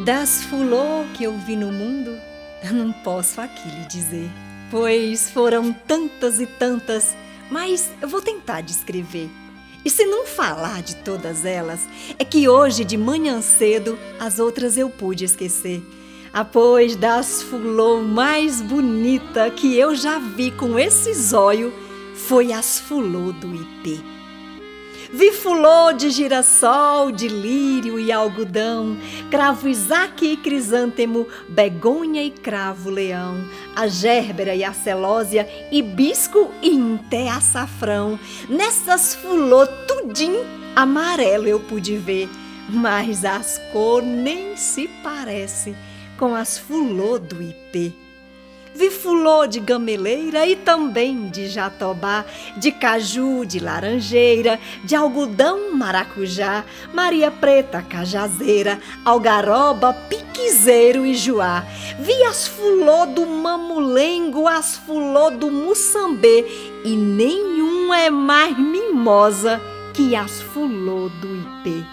Das fulô que eu vi no mundo, não posso aqui lhe dizer, pois foram tantas e tantas, mas eu vou tentar descrever. E se não falar de todas elas, é que hoje de manhã cedo as outras eu pude esquecer. Após das fulô mais bonita que eu já vi com esse zóio, foi as fulô do Ipê. Vi fulô de girassol, de lírio e algodão, cravo Isaac e crisântemo, begonha e cravo leão, a gérbera e a celósia, hibisco e inté açafrão. Nessas fulô tudim amarelo eu pude ver, mas as cor nem se parece com as fulô do Ipê. Vi fulô de gameleira e também de jatobá, de caju, de laranjeira, de algodão maracujá, Maria Preta cajazeira, algaroba, piquezeiro e joá. Vi as fulô do mamulengo, as fulô do mussambê e nenhum é mais mimosa que as fulô do ipê.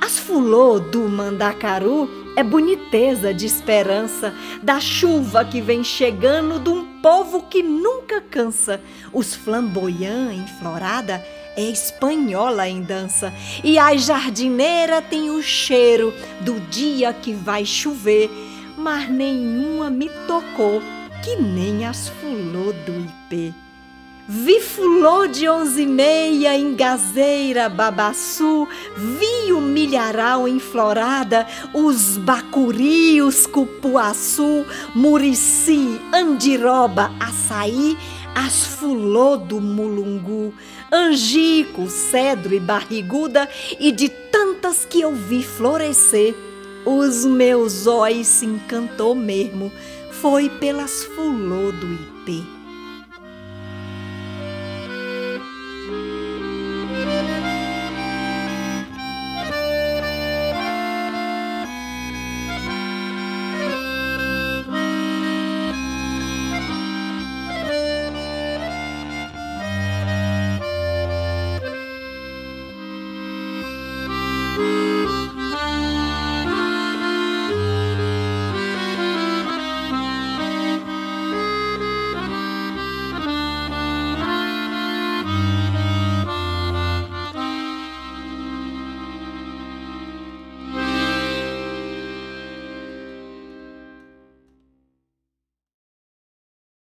As fulô do mandacaru é boniteza de esperança da chuva que vem chegando de um povo que nunca cansa. Os flamboyant em florada é espanhola em dança e a jardineira tem o cheiro do dia que vai chover, mas nenhuma me tocou que nem as fulô do ipê. Vi fulô de onze e meia em gazeira, babaçu, vi o milharal em florada, os bacuri, os cupuaçu, murici, andiroba, açaí, as fulô do mulungu, angico, cedro e barriguda, e de tantas que eu vi florescer, os meus olhos se encantou mesmo, foi pelas fulô do ipê.